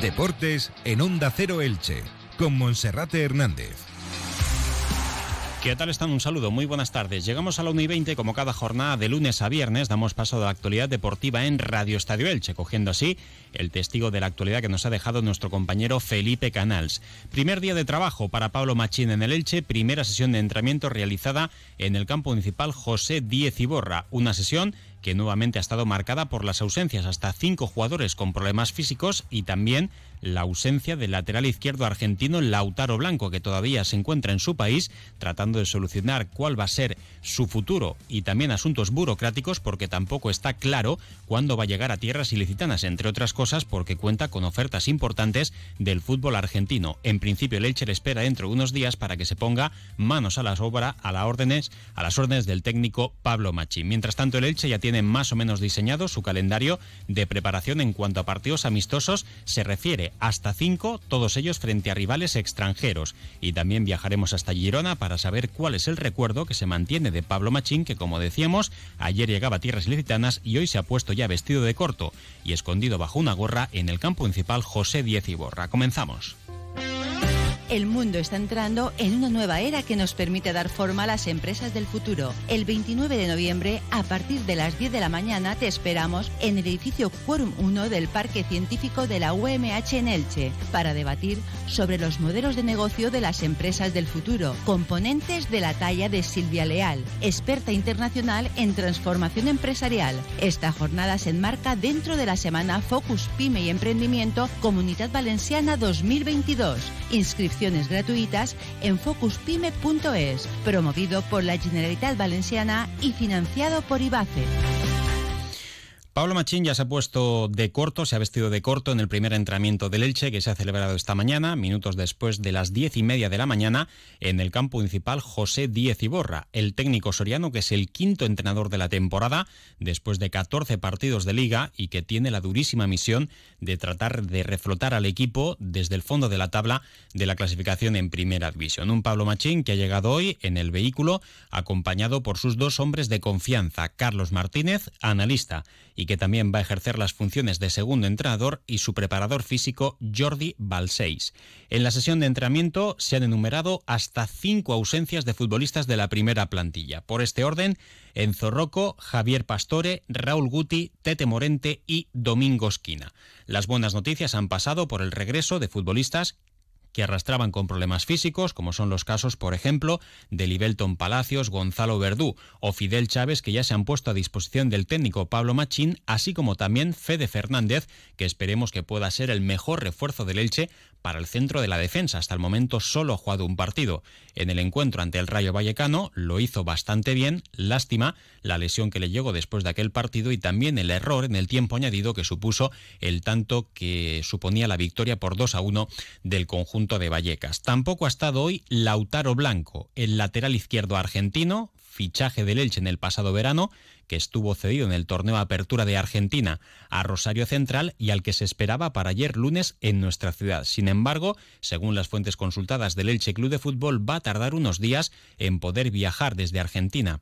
Deportes en Onda Cero Elche, con Monserrate Hernández. ¿Qué tal están? Un saludo, muy buenas tardes. Llegamos a la 1 y 20, como cada jornada de lunes a viernes, damos paso a la actualidad deportiva en Radio Estadio Elche, cogiendo así el testigo de la actualidad que nos ha dejado nuestro compañero Felipe Canals. Primer día de trabajo para Pablo Machín en el Elche, primera sesión de entrenamiento realizada en el campo municipal José Díez Iborra, una sesión que nuevamente ha estado marcada por las ausencias hasta cinco jugadores con problemas físicos y también la ausencia del lateral izquierdo argentino Lautaro Blanco, que todavía se encuentra en su país tratando de solucionar cuál va a ser su futuro y también asuntos burocráticos porque tampoco está claro cuándo va a llegar a tierras ilicitanas, entre otras cosas porque cuenta con ofertas importantes del fútbol argentino. En principio el Elche le espera dentro de unos días para que se ponga manos a las obras, a las órdenes, a las órdenes del técnico Pablo Machi. Mientras tanto el Elche ya tiene tiene más o menos diseñado su calendario de preparación en cuanto a partidos amistosos se refiere hasta cinco, todos ellos frente a rivales extranjeros. Y también viajaremos hasta Girona para saber cuál es el recuerdo que se mantiene de Pablo Machín, que como decíamos, ayer llegaba a tierras ilicitanas y hoy se ha puesto ya vestido de corto y escondido bajo una gorra en el campo principal José Diez Iborra. Comenzamos. El mundo está entrando en una nueva era que nos permite dar forma a las empresas del futuro. El 29 de noviembre, a partir de las 10 de la mañana, te esperamos en el edificio Quorum 1 del Parque Científico de la UMH en Elche para debatir sobre los modelos de negocio de las empresas del futuro, componentes de la talla de Silvia Leal, experta internacional en transformación empresarial. Esta jornada se enmarca dentro de la semana Focus Pyme y Emprendimiento Comunidad Valenciana 2022. Inscripción gratuitas en focuspyme.es, promovido por la Generalitat Valenciana y financiado por IBACE. Pablo Machín ya se ha puesto de corto, se ha vestido de corto en el primer entrenamiento del Elche que se ha celebrado esta mañana, minutos después de las diez y media de la mañana, en el campo municipal José Díez Iborra. El técnico soriano, que es el quinto entrenador de la temporada, después de 14 partidos de liga y que tiene la durísima misión de tratar de reflotar al equipo desde el fondo de la tabla de la clasificación en primera división. Un Pablo Machín que ha llegado hoy en el vehículo acompañado por sus dos hombres de confianza, Carlos Martínez, analista, y que también va a ejercer las funciones de segundo entrenador y su preparador físico Jordi Balseis. En la sesión de entrenamiento se han enumerado hasta cinco ausencias de futbolistas de la primera plantilla. Por este orden, Enzo Rocco, Javier Pastore, Raúl Guti, Tete Morente y Domingo Esquina. Las buenas noticias han pasado por el regreso de futbolistas que arrastraban con problemas físicos, como son los casos, por ejemplo, de Libelton Palacios, Gonzalo Verdú o Fidel Chávez, que ya se han puesto a disposición del técnico Pablo Machín, así como también Fede Fernández, que esperemos que pueda ser el mejor refuerzo del Elche para el centro de la defensa. Hasta el momento solo ha jugado un partido. En el encuentro ante el Rayo Vallecano lo hizo bastante bien. Lástima la lesión que le llegó después de aquel partido y también el error en el tiempo añadido que supuso el tanto que suponía la victoria por 2 a 1 del conjunto de Vallecas. Tampoco ha estado hoy Lautaro Blanco, el lateral izquierdo argentino, fichaje del Elche en el pasado verano, que estuvo cedido en el torneo Apertura de Argentina a Rosario Central y al que se esperaba para ayer lunes en nuestra ciudad. Sin embargo, según las fuentes consultadas del Elche Club de Fútbol, va a tardar unos días en poder viajar desde Argentina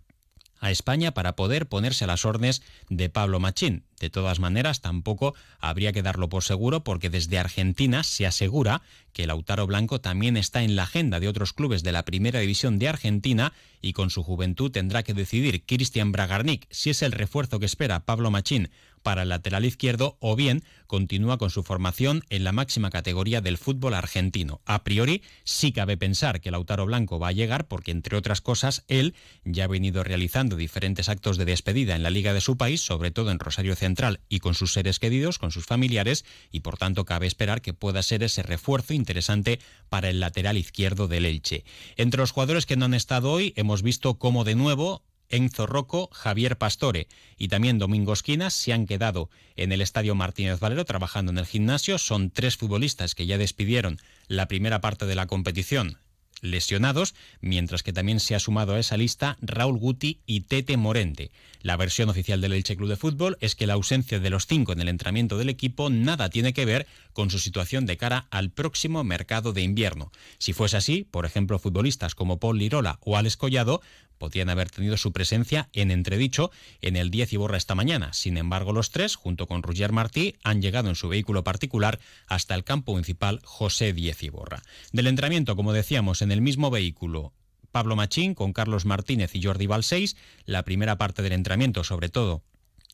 a España para poder ponerse a las órdenes de Pablo Machín. De todas maneras, tampoco habría que darlo por seguro porque desde Argentina se asegura que Lautaro Blanco también está en la agenda de otros clubes de la Primera División de Argentina y con su juventud tendrá que decidir Cristian Bragarnik si es el refuerzo que espera Pablo Machín para el lateral izquierdo o bien continúa con su formación en la máxima categoría del fútbol argentino. A priori, sí cabe pensar que Lautaro Blanco va a llegar porque, entre otras cosas, él ya ha venido realizando diferentes actos de despedida en la liga de su país, sobre todo en Rosario Central y con sus seres queridos, con sus familiares, y por tanto cabe esperar que pueda ser ese refuerzo interesante para el lateral izquierdo del Elche. Entre los jugadores que no han estado hoy, hemos visto cómo de nuevo Enzo Rocco, Javier Pastore y también Domingo Esquinas se han quedado en el Estadio Martínez Valero trabajando en el gimnasio. Son tres futbolistas que ya despidieron la primera parte de la competición lesionados, mientras que también se ha sumado a esa lista Raúl Guti y Tete Morente. La versión oficial del Elche Club de Fútbol es que la ausencia de los cinco en el entrenamiento del equipo nada tiene que ver con su situación de cara al próximo mercado de invierno. Si fuese así, por ejemplo, futbolistas como Paul Lirola o Alex Collado podían haber tenido su presencia en entredicho en el 10 y borra esta mañana. Sin embargo, los tres, junto con Roger Martí, han llegado en su vehículo particular hasta el campo municipal José Diez y Borra. Del entrenamiento, como decíamos, en el mismo vehículo Pablo Machín con Carlos Martínez y Jordi Balseis, la primera parte del entrenamiento, sobre todo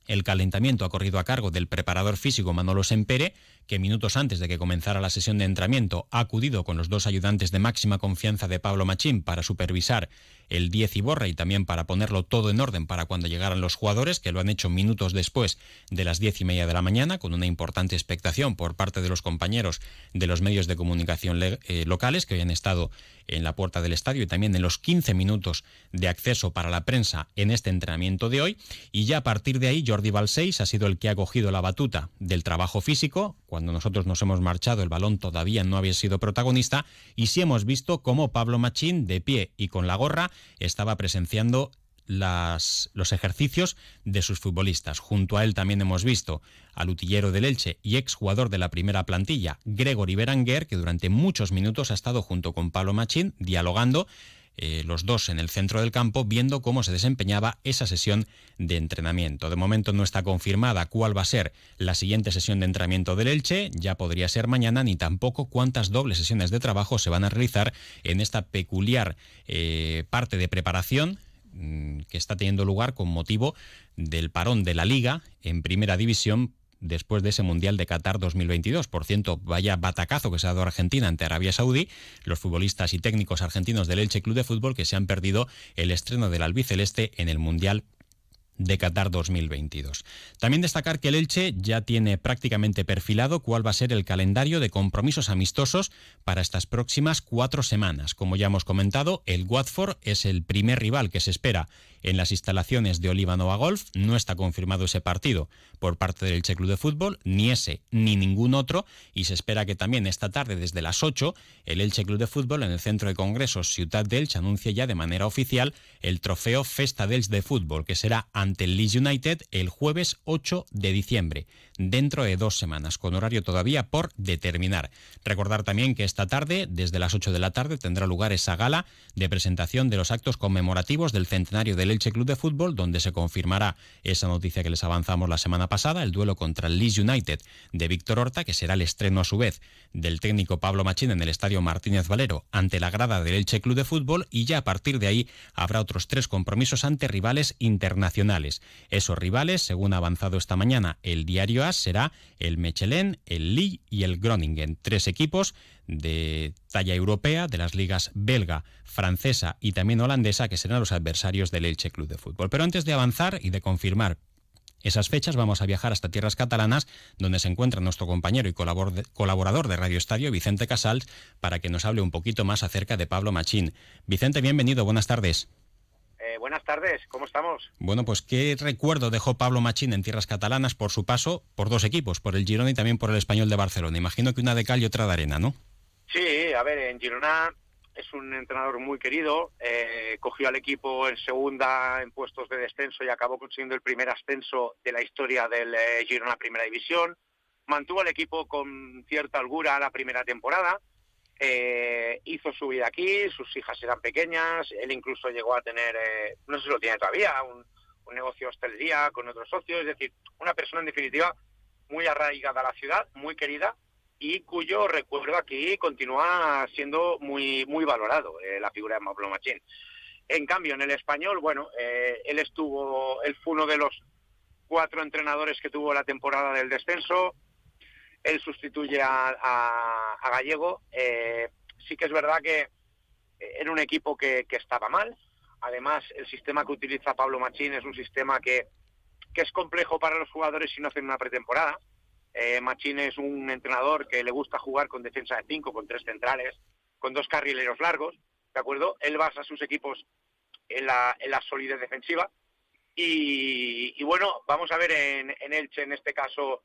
el calentamiento ha corrido a cargo del preparador físico Manolo Sempere, que minutos antes de que comenzara la sesión de entrenamiento ha acudido con los dos ayudantes de máxima confianza de Pablo Machín para supervisar el 10 y borra y también para ponerlo todo en orden para cuando llegaran los jugadores, que lo han hecho minutos después de las diez y media de la mañana, con una importante expectación por parte de los compañeros de los medios de comunicación eh, locales que hoy han estado en la puerta del estadio y también en los 15 minutos de acceso para la prensa en este entrenamiento de hoy. Y ya a partir de ahí, Jordi Balseis ha sido el que ha cogido la batuta del trabajo físico. Cuando nosotros nos hemos marchado, el balón todavía no había sido protagonista. Y sí hemos visto cómo Pablo Machín, de pie y con la gorra, estaba presenciando los ejercicios de sus futbolistas. Junto a él también hemos visto al utillero del Elche y exjugador de la primera plantilla, Gregory Beranguer, que durante muchos minutos ha estado junto con Pablo Machín dialogando eh, los dos en el centro del campo viendo cómo se desempeñaba esa sesión de entrenamiento. De momento no está confirmada cuál va a ser la siguiente sesión de entrenamiento del Elche, ya podría ser mañana, ni tampoco cuántas dobles sesiones de trabajo se van a realizar en esta peculiar eh, parte de preparación mm, que está teniendo lugar con motivo del parón de la liga en primera división después de ese Mundial de Qatar 2022. Por cierto, vaya batacazo que se ha dado Argentina ante Arabia Saudí, los futbolistas y técnicos argentinos del Elche Club de Fútbol que se han perdido el estreno del albiceleste en el Mundial de Qatar 2022. También destacar que el Elche ya tiene prácticamente perfilado cuál va a ser el calendario de compromisos amistosos para estas próximas cuatro semanas. Como ya hemos comentado, el Watford es el primer rival que se espera en las instalaciones de Oliva Nova Golf. No está confirmado ese partido por parte del Elche Club de Fútbol, ni ese ni ningún otro, y se espera que también esta tarde desde las 8 el Elche Club de Fútbol en el Centro de Congresos Ciudad de Elche anuncie ya de manera oficial el trofeo Festa dels de Fútbol, que será ante el Leeds United el jueves 8 de diciembre, dentro de dos semanas, con horario todavía por determinar. Recordar también que esta tarde, desde las 8 de la tarde, tendrá lugar esa gala de presentación de los actos conmemorativos del centenario del Elche Club de Fútbol, donde se confirmará esa noticia que les avanzamos la semana pasada, el duelo contra el Leeds United de Víctor Horta, que será el estreno a su vez del técnico Pablo Machín en el estadio Martínez Valero ante la grada del Elche Club de Fútbol y ya a partir de ahí habrá otros tres compromisos ante rivales internacionales. Esos rivales, según ha avanzado esta mañana el diario AS, será el Mechelen, el Lille y el Groningen, tres equipos de talla europea de las ligas belga, francesa y también holandesa que serán los adversarios del Elche Club de Fútbol. Pero antes de avanzar y de confirmar esas fechas vamos a viajar hasta tierras catalanas, donde se encuentra nuestro compañero y colaborador de Radio Estadio, Vicente Casals, para que nos hable un poquito más acerca de Pablo Machín. Vicente, bienvenido, buenas tardes. Eh, buenas tardes, ¿cómo estamos? Bueno, pues qué recuerdo dejó Pablo Machín en tierras catalanas por su paso por dos equipos, por el Girona y también por el Español de Barcelona. Imagino que una de cal y otra de arena, ¿no? Sí, a ver, en Girona es un entrenador muy querido, eh, cogió al equipo en segunda en puestos de descenso y acabó consiguiendo el primer ascenso de la historia del eh, Girona Primera División, mantuvo al equipo con cierta holgura la primera temporada, eh, hizo su vida aquí, sus hijas eran pequeñas, él incluso llegó a tener, no sé si lo tiene todavía, un, un negocio hostelería con otros socios, es decir, una persona en definitiva muy arraigada a la ciudad, muy querida y cuyo recuerdo aquí continúa siendo muy muy valorado, eh, la figura de Pablo Machín. En cambio, en el español, bueno, eh, él estuvo, él fue uno de los cuatro entrenadores que tuvo la temporada del descenso, él sustituye a, Gallego, eh, sí que es verdad que era un equipo que, estaba mal, además el sistema que utiliza Pablo Machín es un sistema que, que es complejo para los jugadores si no hacen una pretemporada, eh, Machín es un entrenador que le gusta jugar con defensa de cinco, con tres centrales, con dos carrileros largos, ¿de acuerdo? Él basa sus equipos en la, en la solidez defensiva. Y, bueno, vamos a ver en, en, Elche, en este caso,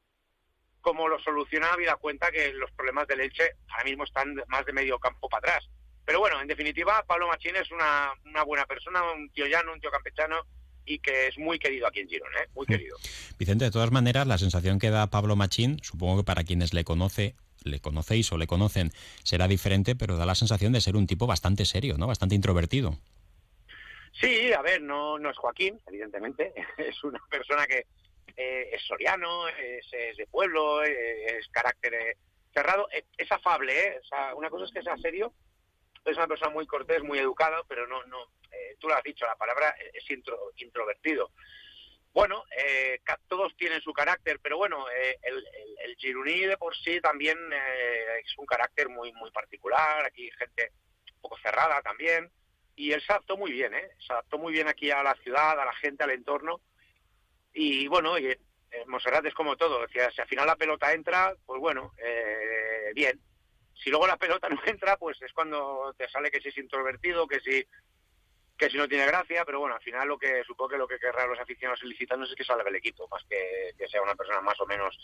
cómo lo soluciona, habida cuenta que los problemas del Elche ahora mismo están más de medio campo para atrás. Pero bueno, en definitiva, Pablo Machín es una, una buena persona, un tío llano, un tío campechano, y que es muy querido aquí en Girona, ¿eh? muy querido. Vicente, de todas maneras, la sensación que da Pablo Machín, supongo que para quienes le conoce le conocéis o le conocen será diferente, pero da la sensación de ser un tipo bastante serio, ¿no? Bastante introvertido. Sí, a ver, no, no es Joaquín, evidentemente. Es una persona que eh, es soriano, es, de pueblo, eh, es carácter eh, cerrado. Es afable, ¿eh? Una cosa es que sea serio. Es una persona muy cortés, muy educada, pero no, no. tú lo has dicho, la palabra es intro, introvertido. Bueno, todos tienen su carácter, pero bueno, el, el, Giruní de por sí también es un carácter muy, muy particular. Aquí gente un poco cerrada también y él se adaptó muy bien, ¿eh? Se adaptó muy bien aquí a la ciudad, a la gente, al entorno. Y bueno, y, eh, Monserrat es como todo, decía, si al final la pelota entra, pues bueno, eh, bien. Si luego la pelota no entra, pues es cuando te sale que si es introvertido, que si que si no tiene gracia, pero bueno, al final lo que supongo que lo que querrán los aficionados solicitando es que salga el equipo, más que, que sea una persona más o menos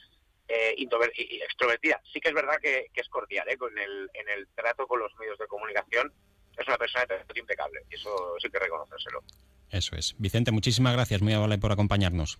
eh, extrovertida. Sí que es verdad que, es cordial ¿eh? con el, en el trato con los medios de comunicación es una persona de impecable y eso sí que reconocérselo. Eso es. Vicente, muchísimas gracias, muy amable por acompañarnos.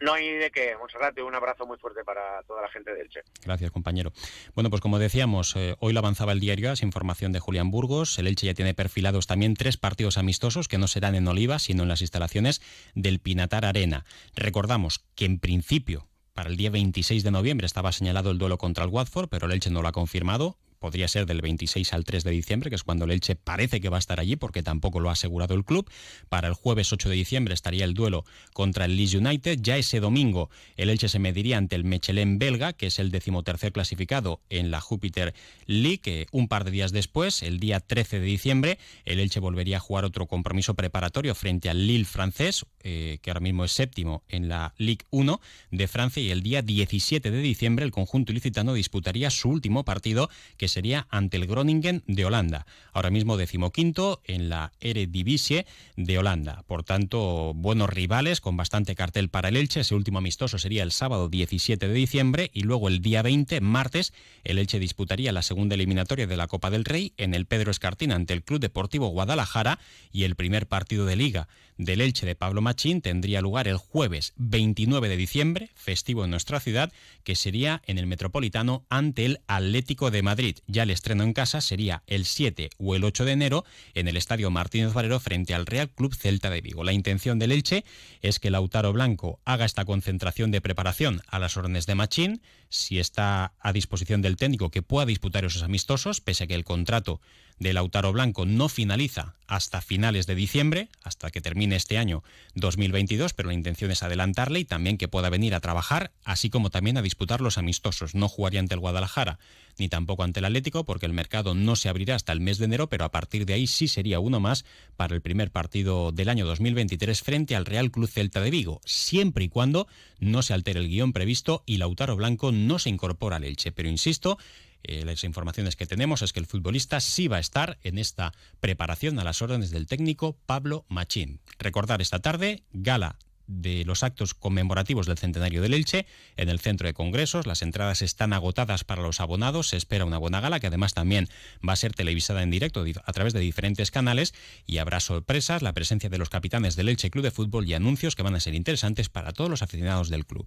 No hay de qué, Monserrate, un abrazo muy fuerte para toda la gente del Che. Gracias, compañero. Bueno, pues como decíamos, eh, hoy lo avanzaba el diario AS, información de Julián Burgos. El Elche ya tiene perfilados también tres partidos amistosos que no serán en Oliva, sino en las instalaciones del Pinatar Arena. Recordamos que en principio para el día 26 de noviembre estaba señalado el duelo contra el Watford, pero el Elche no lo ha confirmado podría ser del 26 al 3 de diciembre, que es cuando el Elche parece que va a estar allí, porque tampoco lo ha asegurado el club. Para el jueves 8 de diciembre estaría el duelo contra el Leeds United. Ya ese domingo el Elche se mediría ante el Mechelen belga, que es el decimotercer clasificado en la Júpiter League. Un par de días después, el día 13 de diciembre, el Elche volvería a jugar otro compromiso preparatorio frente al Lille francés, eh, que ahora mismo es séptimo en la Ligue 1 de Francia, y el día 17 de diciembre el conjunto ilicitano disputaría su último partido, que sería ante el Groningen de Holanda, ahora mismo decimoquinto en la Eredivisie de Holanda. Por tanto, buenos rivales con bastante cartel para el Elche. Ese último amistoso sería el sábado 17 de diciembre y luego el día 20, martes, el Elche disputaría la segunda eliminatoria de la Copa del Rey en el Pedro Escartín ante el Club Deportivo Guadalajara y el primer partido de liga del Elche de Pablo Machín tendría lugar el jueves 29 de diciembre, festivo en nuestra ciudad, que sería en el Metropolitano ante el Atlético de Madrid. Ya el estreno en casa sería el 7 o el 8 de enero en el Estadio Martínez Valero frente al Real Club Celta de Vigo. La intención del Elche es que Lautaro Blanco haga esta concentración de preparación a las órdenes de Machín, si está a disposición del técnico que pueda disputar esos amistosos, pese a que el contrato de Lautaro Blanco no finaliza hasta finales de diciembre, hasta que termine este año 2022, pero la intención es adelantarle y también que pueda venir a trabajar, así como también a disputar los amistosos. No jugaría ante el Guadalajara ni tampoco ante el Atlético, porque el mercado no se abrirá hasta el mes de enero, pero a partir de ahí sí sería uno más para el primer partido del año 2023 frente al Real Club Celta de Vigo, siempre y cuando no se altere el guion previsto y Lautaro Blanco no se incorpora al Elche. Pero insisto, eh, las informaciones que tenemos es que el futbolista sí va a estar en esta preparación a las órdenes del técnico Pablo Machín. Recordar esta tarde, gala de los actos conmemorativos del centenario del Elche en el centro de congresos. Las entradas están agotadas para los abonados. Se espera una buena gala que además también va a ser televisada en directo a través de diferentes canales y habrá sorpresas, la presencia de los capitanes del Elche Club de Fútbol y anuncios que van a ser interesantes para todos los aficionados del club.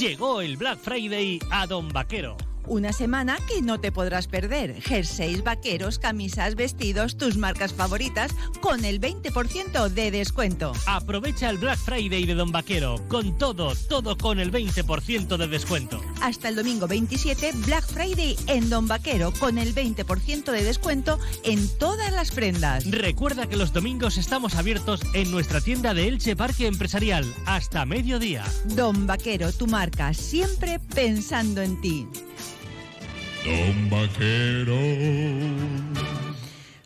Llegó el Black Friday a Don Vaquero. Una semana que no te podrás perder. Jerseys, vaqueros, camisas, vestidos, tus marcas favoritas con el 20% de descuento. Aprovecha el Black Friday de Don Vaquero con todo, todo con el 20% de descuento. Hasta el domingo 27, Black Friday en Don Vaquero con el 20% de descuento en todas las prendas. Recuerda que los domingos estamos abiertos en nuestra tienda de Elche Parque Empresarial hasta mediodía. Don Vaquero, tu marca, siempre pensando en ti. Don Vaquero.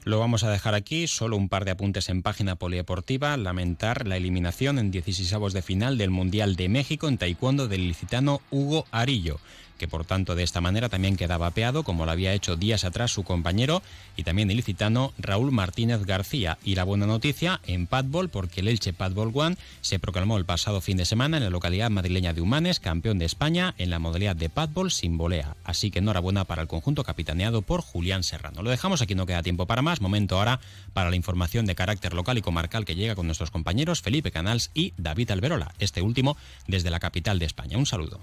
Lo vamos a dejar aquí, solo un par de apuntes en página polideportiva. Lamentar la eliminación en 16 de final del Mundial de México en taekwondo del licitano Hugo Arillo que por tanto de esta manera también quedaba apeado, como lo había hecho días atrás su compañero y también ilicitano Raúl Martínez García. Y la buena noticia en Padbol, porque el Elche Padbol One se proclamó el pasado fin de semana en la localidad madrileña de Humanes, campeón de España en la modalidad de Padbol sin volea. Así que enhorabuena para el conjunto capitaneado por Julián Serrano. Lo dejamos aquí, no queda tiempo para más. Momento ahora para la información de carácter local y comarcal que llega con nuestros compañeros Felipe Canals y David Alberola, este último desde la capital de España. Un saludo.